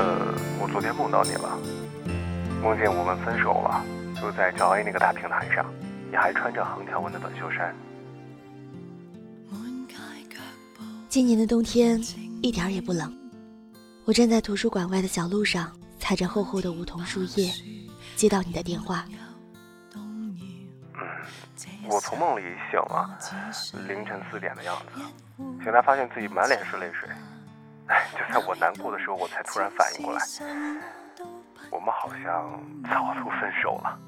呃，我昨天梦到你了，梦见我们分手了，就在赵 A 那个大平台上，你还穿着横条纹的短袖衫。今年的冬天一点也不冷，我站在图书馆外的小路上，踩着厚厚的梧桐树叶，接到你的电话。嗯，我从梦里醒了，凌晨四点的样子，醒来发现自己满脸是泪水。就在我难过的时候，我才突然反应过来，我们好像早都分手了。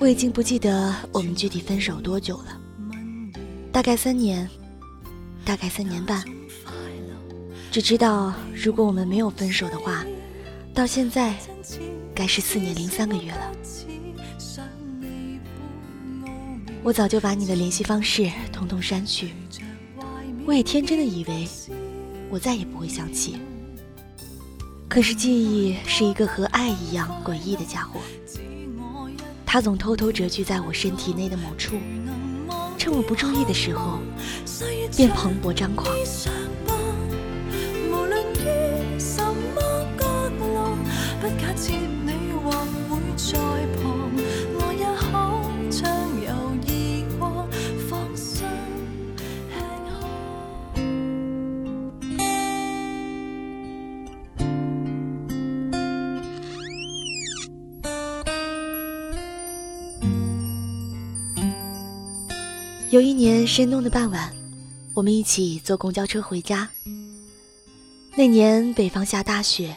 我已经不记得我们具体分手多久了，大概三年，大概三年半。只知道如果我们没有分手的话，到现在该是四年零三个月了。我早就把你的联系方式统统删去。我也天真的以为，我再也不会想起。可是记忆是一个和爱一样诡异的家伙，它总偷偷蛰居在我身体内的某处，趁我不注意的时候，便蓬勃张狂。有一年深冬的傍晚，我们一起坐公交车回家。那年北方下大雪，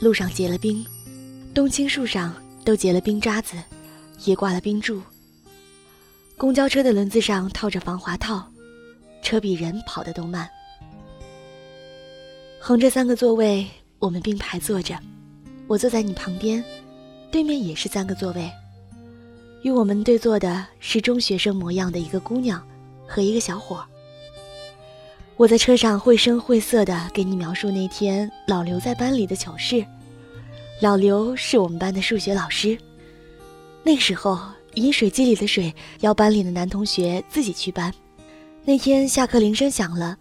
路上结了冰，冬青树上都结了冰渣子，也挂了冰柱。公交车的轮子上套着防滑套，车比人跑得都慢。横着三个座位，我们并排坐着，我坐在你旁边，对面也是三个座位。与我们对坐的是中学生模样的一个姑娘和一个小伙。我在车上绘声绘色地给你描述那天老刘在班里的糗事。老刘是我们班的数学老师。那时候饮水机里的水要班里的男同学自己去搬。那天下课铃声响了，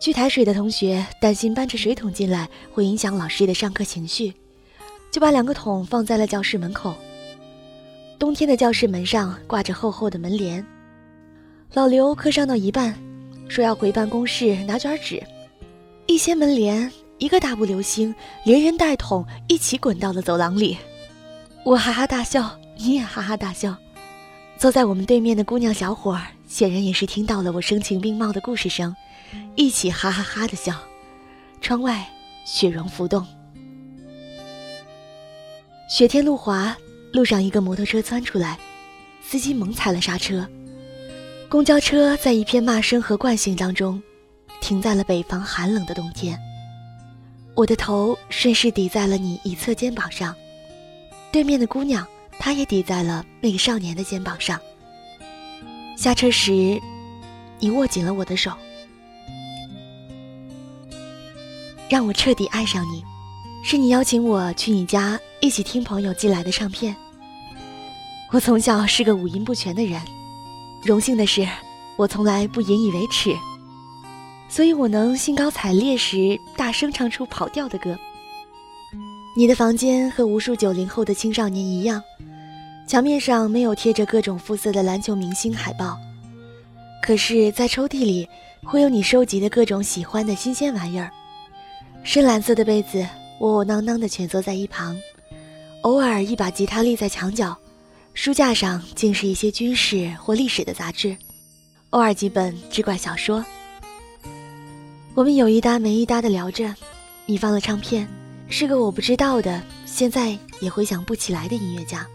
去抬水的同学担心搬着水桶进来会影响老师的上课情绪，就把两个桶放在了教室门口。冬天的教室门上挂着厚厚的门帘。老刘课上到一半，说要回办公室拿卷纸，一掀门帘，一个大步流星，连人带桶一起滚到了走廊里。我哈哈大笑，你也哈哈大笑。坐在我们对面的姑娘小伙显然也是听到了我声情并茂的故事声，一起哈哈哈的笑。窗外雪融浮动，雪天路滑。路上，一个摩托车窜出来，司机猛踩了刹车。公交车在一片骂声和惯性当中，停在了北方寒冷的冬天。我的头顺势抵在了你一侧肩膀上，对面的姑娘，她也抵在了那个少年的肩膀上。下车时，你握紧了我的手，让我彻底爱上你，是你邀请我去你家一起听朋友寄来的唱片。我从小是个五音不全的人，荣幸的是，我从来不引以为耻，所以我能兴高采烈时大声唱出跑调的歌。你的房间和无数九零后的青少年一样，墙面上没有贴着各种肤色的篮球明星海报，可是，在抽屉里会有你收集的各种喜欢的新鲜玩意儿。深蓝色的被子窝窝囊囊的蜷缩在一旁，偶尔一把吉他立在墙角。书架上竟是一些军事或历史的杂志，偶尔几本志怪小说。我们有一搭没一搭的聊着，你放了唱片，是个我不知道的，现在也回想不起来的音乐家。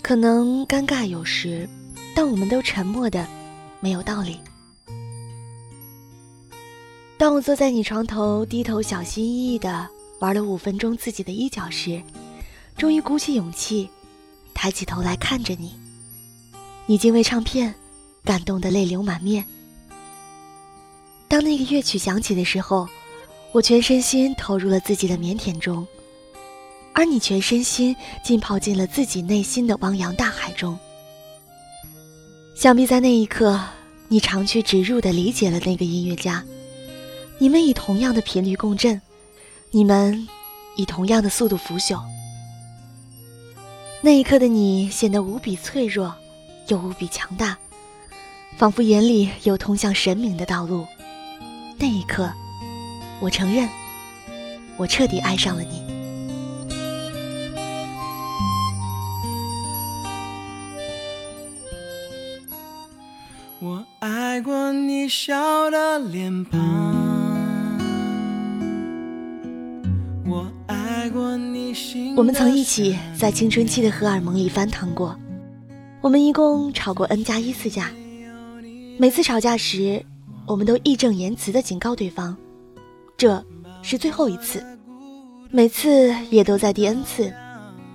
可能尴尬有时，但我们都沉默的，没有道理。当我坐在你床头，低头小心翼翼的玩了五分钟自己的衣角时，终于鼓起勇气。抬起头来看着你，你竟为唱片感动得泪流满面。当那个乐曲响起的时候，我全身心投入了自己的腼腆中，而你全身心浸泡进了自己内心的汪洋大海中。想必在那一刻，你长驱直入地理解了那个音乐家，你们以同样的频率共振，你们以同样的速度腐朽。那一刻的你显得无比脆弱，又无比强大，仿佛眼里有通向神明的道路。那一刻，我承认，我彻底爱上了你。我爱过你笑的脸庞，我们曾一起在青春期的荷尔蒙里翻腾过，我们一共吵过 n 加一次架。每次吵架时，我们都义正言辞地警告对方，这是最后一次。每次也都在第 n 次，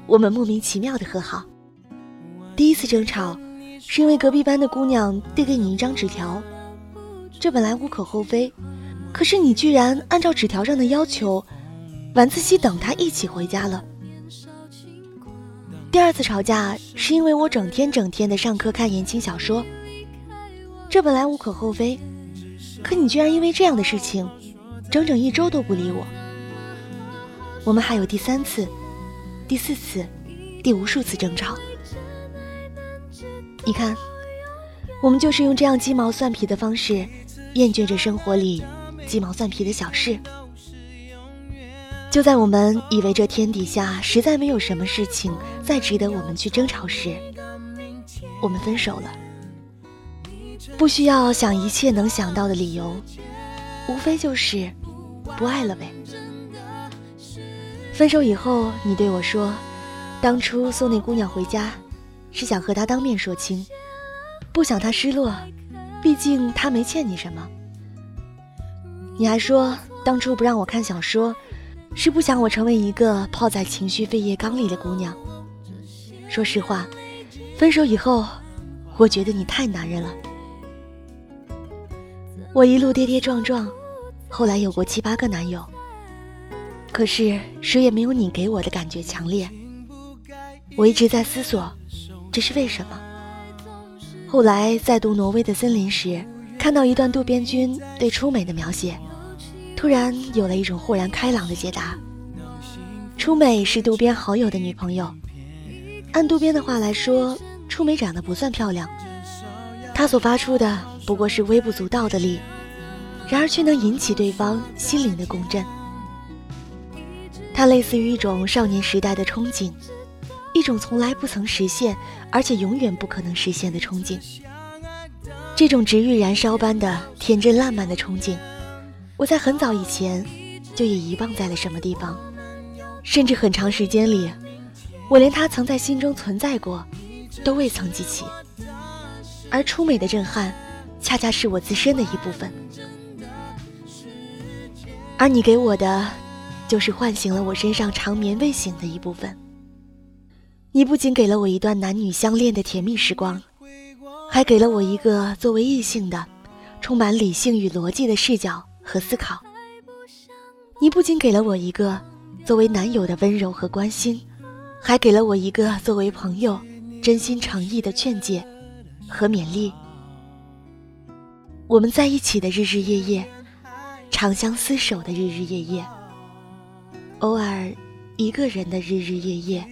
我们莫名其妙的和好。第一次争吵。是因为隔壁班的姑娘递给你一张纸条，这本来无可厚非，可是你居然按照纸条上的要求，晚自习等她一起回家了。第二次吵架是因为我整天整天的上课看言情小说，这本来无可厚非，可你居然因为这样的事情，整整一周都不理我。我们还有第三次、第四次、第无数次争吵。你看，我们就是用这样鸡毛蒜皮的方式，厌倦着生活里鸡毛蒜皮的小事。就在我们以为这天底下实在没有什么事情再值得我们去争吵时，我们分手了。不需要想一切能想到的理由，无非就是不爱了呗。分手以后，你对我说，当初送那姑娘回家。是想和她当面说清，不想她失落，毕竟她没欠你什么。你还说当初不让我看小说，是不想我成为一个泡在情绪废液缸里的姑娘。说实话，分手以后，我觉得你太男人了。我一路跌跌撞撞，后来有过七八个男友，可是谁也没有你给我的感觉强烈。我一直在思索。这是为什么？后来在读《挪威的森林》时，看到一段渡边君对初美的描写，突然有了一种豁然开朗的解答。初美是渡边好友的女朋友，按渡边的话来说，初美长得不算漂亮，她所发出的不过是微不足道的力，然而却能引起对方心灵的共振。它类似于一种少年时代的憧憬。一种从来不曾实现，而且永远不可能实现的憧憬。这种直欲燃烧般的天真烂漫的憧憬，我在很早以前就已遗忘在了什么地方，甚至很长时间里，我连他曾在心中存在过，都未曾记起。而初美的震撼，恰恰是我自身的一部分。而你给我的，就是唤醒了我身上长眠未醒的一部分。你不仅给了我一段男女相恋的甜蜜时光，还给了我一个作为异性的、充满理性与逻辑的视角和思考。你不仅给了我一个作为男友的温柔和关心，还给了我一个作为朋友真心诚意的劝诫和勉励。我们在一起的日日夜夜，长相厮守的日日夜夜，偶尔一个人的日日夜夜。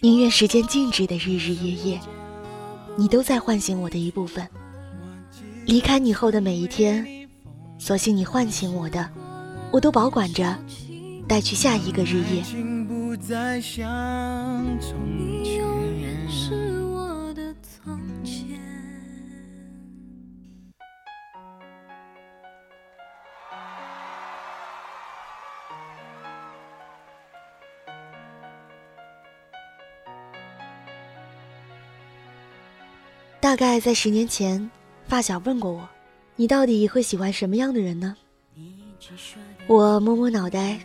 宁愿时间静止的日日夜夜，你都在唤醒我的一部分。离开你后的每一天，所幸你唤醒我的，我都保管着，带去下一个日夜。大概在十年前，发小问过我：“你到底会喜欢什么样的人呢？”我摸摸脑袋，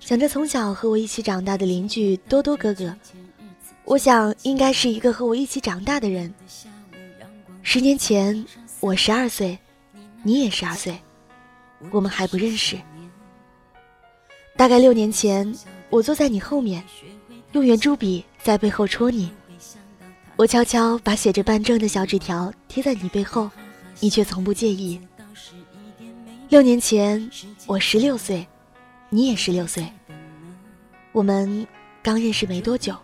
想着从小和我一起长大的邻居多多哥哥，我想应该是一个和我一起长大的人。十年前我十二岁，你也十二岁，我们还不认识。大概六年前，我坐在你后面，用圆珠笔在背后戳你。我悄悄把写着办证的小纸条贴在你背后，你却从不介意。六年前，我十六岁，你也十六岁。我们刚认识没多久。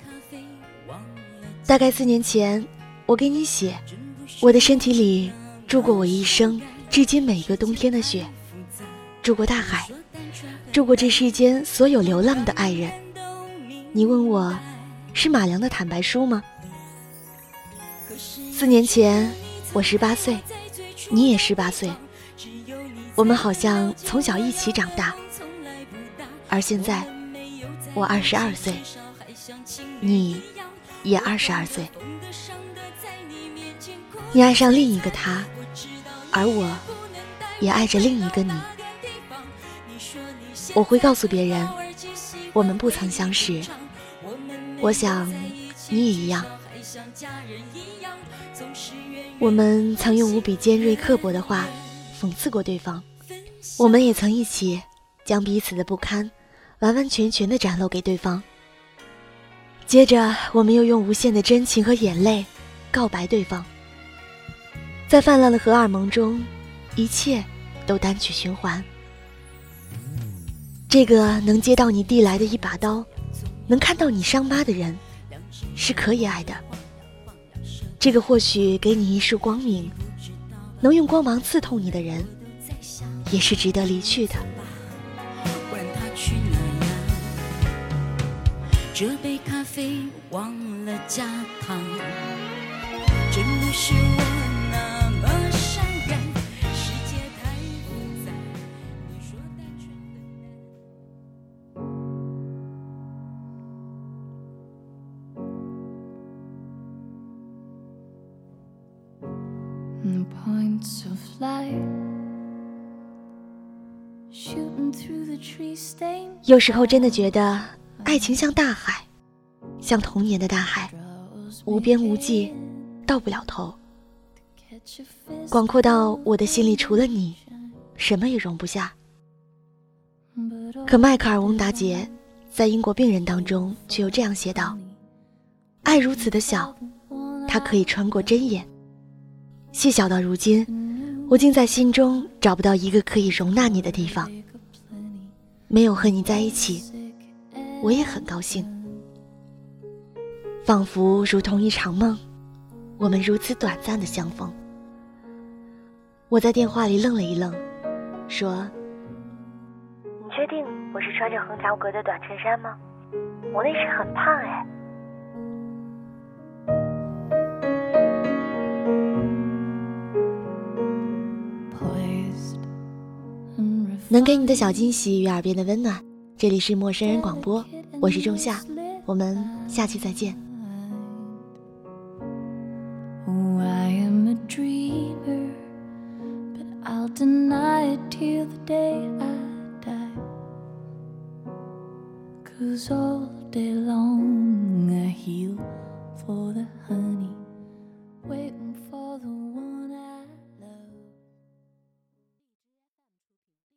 大概四年前，我给你写，我的身体里住过我一生至今每个冬天的雪，住过大海，住过这世间所有流浪的爱人。你问我，是马良的坦白书吗？四年前，我十八岁，你也十八岁。我们好像从小一起长大，而现在我二十二岁，你也二十二岁。你爱上另一个他，而我也爱着另一个你。我会告诉别人，我们不曾相识。我想你也一样。我们曾用无比尖锐刻薄的话讽刺过对方。我们也曾一起将彼此的不堪完完全全的展露给对方，接着我们又用无限的真情和眼泪告白对方，在泛滥的荷尔蒙中，一切都单曲循环。这个能接到你递来的一把刀，能看到你伤疤的人，是可以爱的。这个或许给你一束光明，能用光芒刺痛你的人。也是值得离去的。这杯咖啡忘了加糖，真的是我的 points of light 有时候真的觉得，爱情像大海，像童年的大海，无边无际，到不了头，广阔到我的心里除了你，什么也容不下。可迈克尔·翁达杰在《英国病人》当中却又这样写道：“爱如此的小，它可以穿过针眼，细小到如今。”我竟在心中找不到一个可以容纳你的地方。没有和你在一起，我也很高兴，仿佛如同一场梦，我们如此短暂的相逢。我在电话里愣了一愣，说：“你确定我是穿着横条格的短衬衫吗？我那时很胖哎。”能给你的小惊喜与耳边的温暖，这里是陌生人广播，我是仲夏，我们下期再见。Cause all day long